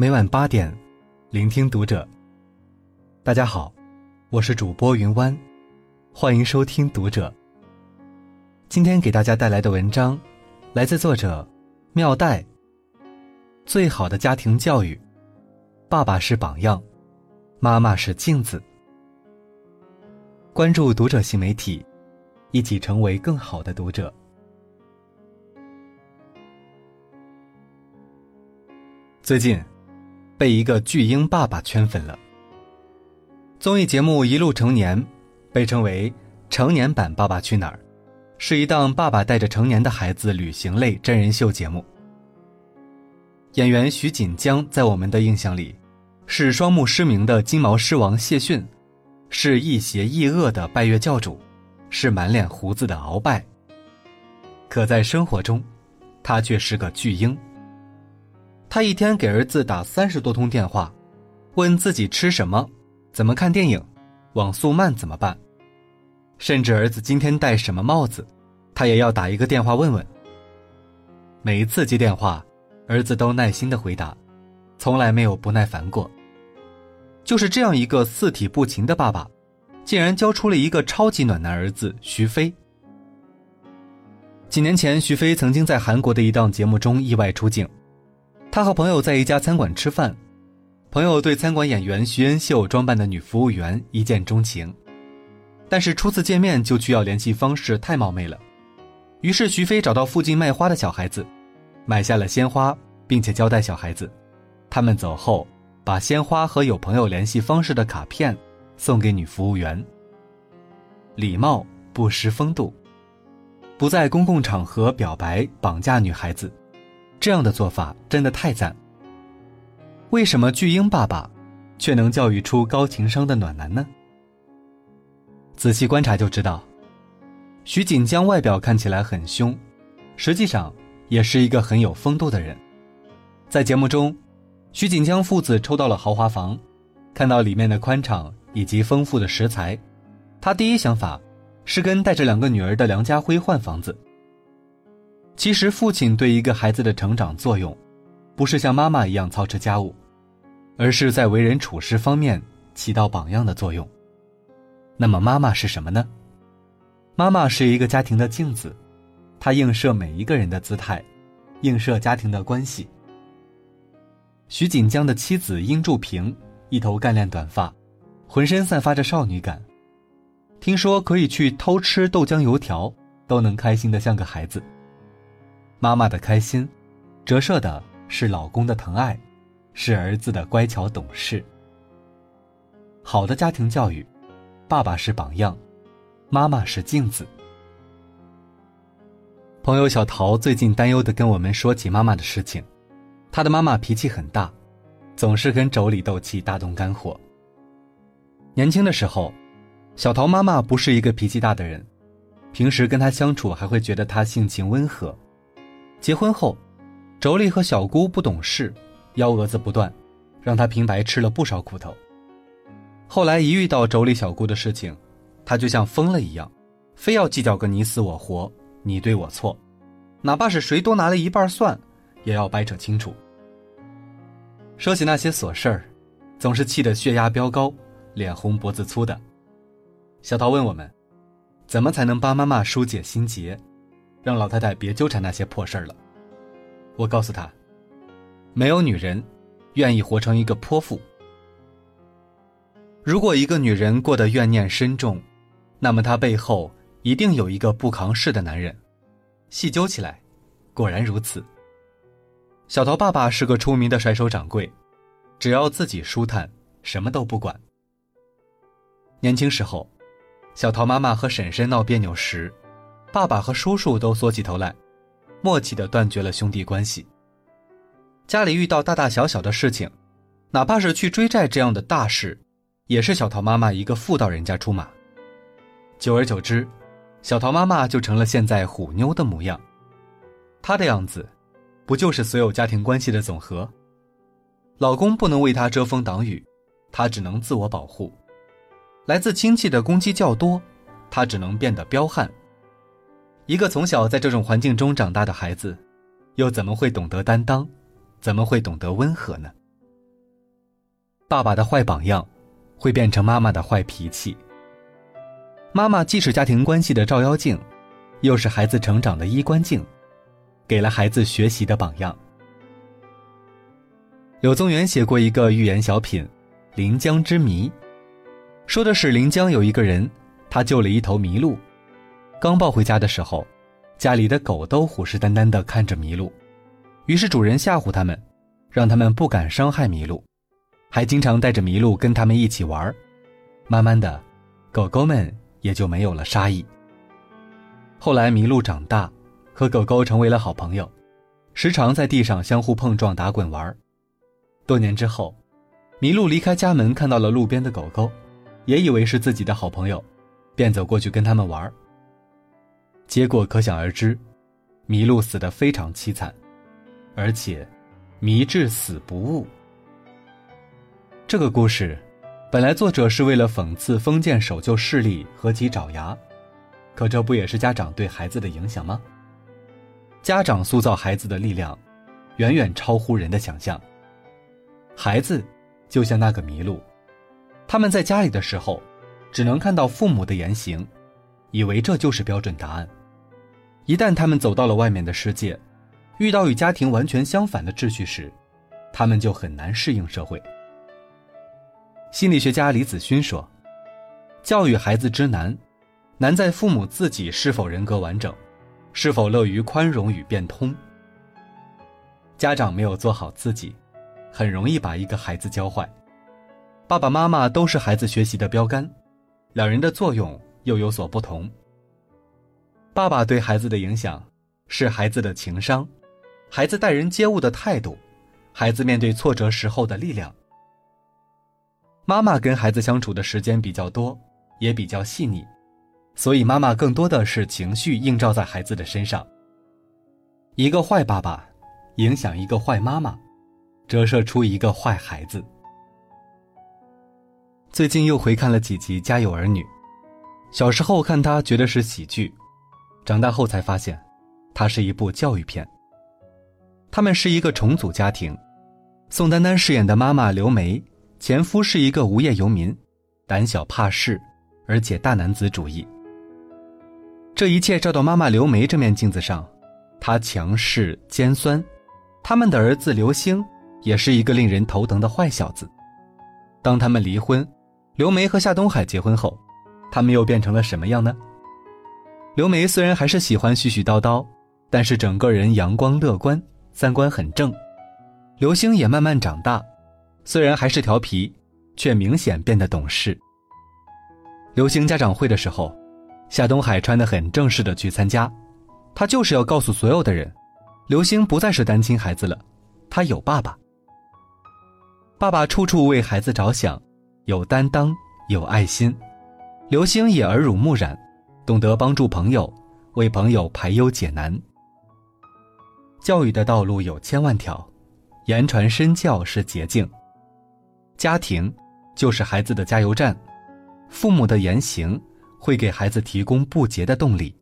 每晚八点，聆听读者。大家好，我是主播云湾，欢迎收听读者。今天给大家带来的文章，来自作者妙代。最好的家庭教育，爸爸是榜样，妈妈是镜子。关注读者新媒体，一起成为更好的读者。最近，被一个巨婴爸爸圈粉了。综艺节目《一路成年》，被称为成年版《爸爸去哪儿》，是一档爸爸带着成年的孩子旅行类真人秀节目。演员徐锦江在我们的印象里，是双目失明的金毛狮王谢逊，是亦邪亦恶的拜月教主，是满脸胡子的鳌拜。可在生活中，他却是个巨婴。他一天给儿子打三十多通电话，问自己吃什么，怎么看电影，网速慢怎么办，甚至儿子今天戴什么帽子，他也要打一个电话问问。每一次接电话，儿子都耐心的回答，从来没有不耐烦过。就是这样一个四体不勤的爸爸，竟然教出了一个超级暖男儿子徐飞。几年前，徐飞曾经在韩国的一档节目中意外出镜。他和朋友在一家餐馆吃饭，朋友对餐馆演员徐恩秀装扮的女服务员一见钟情，但是初次见面就需要联系方式太冒昧了，于是徐飞找到附近卖花的小孩子，买下了鲜花，并且交代小孩子，他们走后把鲜花和有朋友联系方式的卡片送给女服务员。礼貌不失风度，不在公共场合表白绑架女孩子。这样的做法真的太赞。为什么巨婴爸爸，却能教育出高情商的暖男呢？仔细观察就知道，徐锦江外表看起来很凶，实际上也是一个很有风度的人。在节目中，徐锦江父子抽到了豪华房，看到里面的宽敞以及丰富的食材，他第一想法是跟带着两个女儿的梁家辉换房子。其实，父亲对一个孩子的成长作用，不是像妈妈一样操持家务，而是在为人处事方面起到榜样的作用。那么，妈妈是什么呢？妈妈是一个家庭的镜子，她映射每一个人的姿态，映射家庭的关系。徐锦江的妻子殷祝平，一头干练短发，浑身散发着少女感，听说可以去偷吃豆浆油条，都能开心的像个孩子。妈妈的开心，折射的是老公的疼爱，是儿子的乖巧懂事。好的家庭教育，爸爸是榜样，妈妈是镜子。朋友小桃最近担忧的跟我们说起妈妈的事情，她的妈妈脾气很大，总是跟妯娌斗气，大动肝火。年轻的时候，小桃妈妈不是一个脾气大的人，平时跟她相处还会觉得她性情温和。结婚后，妯娌和小姑不懂事，幺蛾子不断，让他平白吃了不少苦头。后来一遇到妯娌小姑的事情，他就像疯了一样，非要计较个你死我活，你对我错，哪怕是谁多拿了一半算，也要掰扯清楚。说起那些琐事儿，总是气得血压飙高，脸红脖子粗的。小桃问我们，怎么才能帮妈妈疏解心结？让老太太别纠缠那些破事儿了。我告诉她，没有女人愿意活成一个泼妇。如果一个女人过得怨念深重，那么她背后一定有一个不扛事的男人。细究起来，果然如此。小桃爸爸是个出名的甩手掌柜，只要自己舒坦，什么都不管。年轻时候，小桃妈妈和婶婶闹别扭时。爸爸和叔叔都缩起头来，默契的断绝了兄弟关系。家里遇到大大小小的事情，哪怕是去追债这样的大事，也是小桃妈妈一个妇道人家出马。久而久之，小桃妈妈就成了现在虎妞的模样。她的样子，不就是所有家庭关系的总和？老公不能为她遮风挡雨，她只能自我保护；来自亲戚的攻击较多，她只能变得彪悍。一个从小在这种环境中长大的孩子，又怎么会懂得担当，怎么会懂得温和呢？爸爸的坏榜样，会变成妈妈的坏脾气。妈妈既是家庭关系的照妖镜，又是孩子成长的衣冠镜，给了孩子学习的榜样。柳宗元写过一个寓言小品《临江之谜》，说的是临江有一个人，他救了一头麋鹿，刚抱回家的时候，家里的狗都虎视眈眈地看着麋鹿，于是主人吓唬他们，让他们不敢伤害麋鹿，还经常带着麋鹿跟他们一起玩慢慢的，狗狗们也就没有了杀意。后来麋鹿长大，和狗狗成为了好朋友，时常在地上相互碰撞、打滚玩多年之后，麋鹿离开家门，看到了路边的狗狗，也以为是自己的好朋友，便走过去跟他们玩。结果可想而知，麋鹿死得非常凄惨，而且迷至死不悟。这个故事，本来作者是为了讽刺封建守旧势力何其爪牙，可这不也是家长对孩子的影响吗？家长塑造孩子的力量，远远超乎人的想象。孩子，就像那个麋鹿，他们在家里的时候，只能看到父母的言行，以为这就是标准答案。一旦他们走到了外面的世界，遇到与家庭完全相反的秩序时，他们就很难适应社会。心理学家李子勋说：“教育孩子之难，难在父母自己是否人格完整，是否乐于宽容与变通。家长没有做好自己。”很容易把一个孩子教坏，爸爸妈妈都是孩子学习的标杆，两人的作用又有所不同。爸爸对孩子的影响是孩子的情商，孩子待人接物的态度，孩子面对挫折时候的力量。妈妈跟孩子相处的时间比较多，也比较细腻，所以妈妈更多的是情绪映照在孩子的身上。一个坏爸爸，影响一个坏妈妈。折射出一个坏孩子。最近又回看了几集《家有儿女》，小时候看他觉得是喜剧，长大后才发现，它是一部教育片。他们是一个重组家庭，宋丹丹饰演的妈妈刘梅，前夫是一个无业游民，胆小怕事，而且大男子主义。这一切照到妈妈刘梅这面镜子上，她强势尖酸，他们的儿子刘星。也是一个令人头疼的坏小子。当他们离婚，刘梅和夏东海结婚后，他们又变成了什么样呢？刘梅虽然还是喜欢絮絮叨叨，但是整个人阳光乐观，三观很正。刘星也慢慢长大，虽然还是调皮，却明显变得懂事。刘星家长会的时候，夏东海穿得很正式的去参加，他就是要告诉所有的人，刘星不再是单亲孩子了，他有爸爸。爸爸处处为孩子着想，有担当，有爱心。刘星也耳濡目染，懂得帮助朋友，为朋友排忧解难。教育的道路有千万条，言传身教是捷径。家庭就是孩子的加油站，父母的言行会给孩子提供不竭的动力。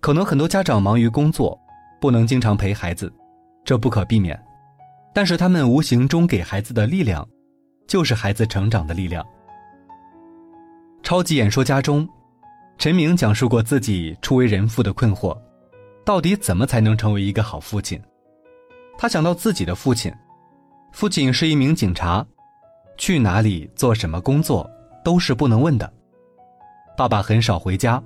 可能很多家长忙于工作，不能经常陪孩子，这不可避免。但是他们无形中给孩子的力量，就是孩子成长的力量。超级演说家中，陈明讲述过自己初为人父的困惑，到底怎么才能成为一个好父亲？他想到自己的父亲，父亲是一名警察，去哪里做什么工作都是不能问的。爸爸很少回家，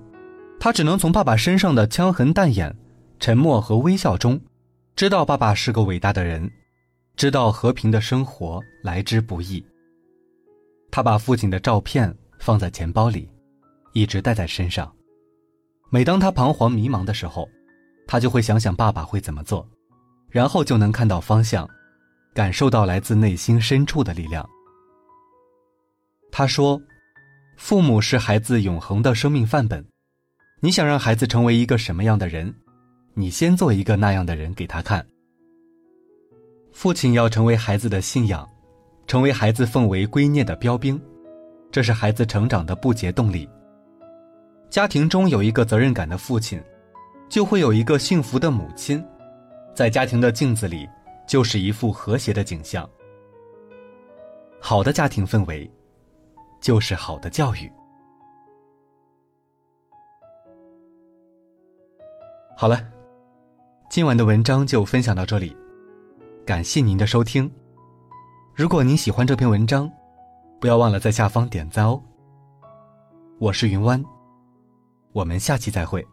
他只能从爸爸身上的枪痕弹眼、沉默和微笑中，知道爸爸是个伟大的人。知道和平的生活来之不易。他把父亲的照片放在钱包里，一直带在身上。每当他彷徨迷茫的时候，他就会想想爸爸会怎么做，然后就能看到方向，感受到来自内心深处的力量。他说：“父母是孩子永恒的生命范本。你想让孩子成为一个什么样的人，你先做一个那样的人给他看。”父亲要成为孩子的信仰，成为孩子奉为圭臬的标兵，这是孩子成长的不竭动力。家庭中有一个责任感的父亲，就会有一个幸福的母亲，在家庭的镜子里，就是一副和谐的景象。好的家庭氛围，就是好的教育。好了，今晚的文章就分享到这里，感谢您的收听。如果您喜欢这篇文章，不要忘了在下方点赞哦。我是云湾，我们下期再会。